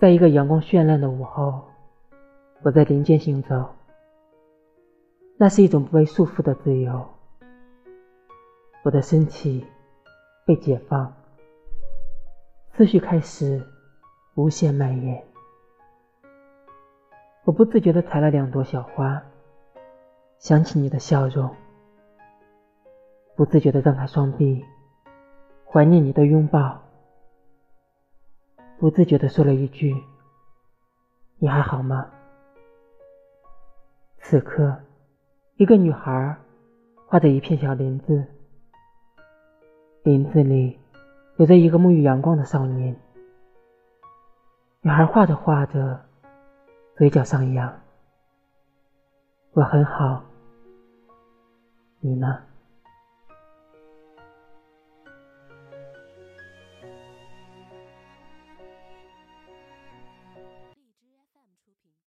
在一个阳光绚烂的午后，我在林间行走，那是一种不被束缚的自由。我的身体被解放，思绪开始无限蔓延。我不自觉地采了两朵小花，想起你的笑容，不自觉地张开双臂，怀念你的拥抱。不自觉地说了一句：“你还好吗？”此刻，一个女孩画着一片小林子，林子里有着一个沐浴阳光的少年。女孩画着画着，嘴角上扬。我很好，你呢？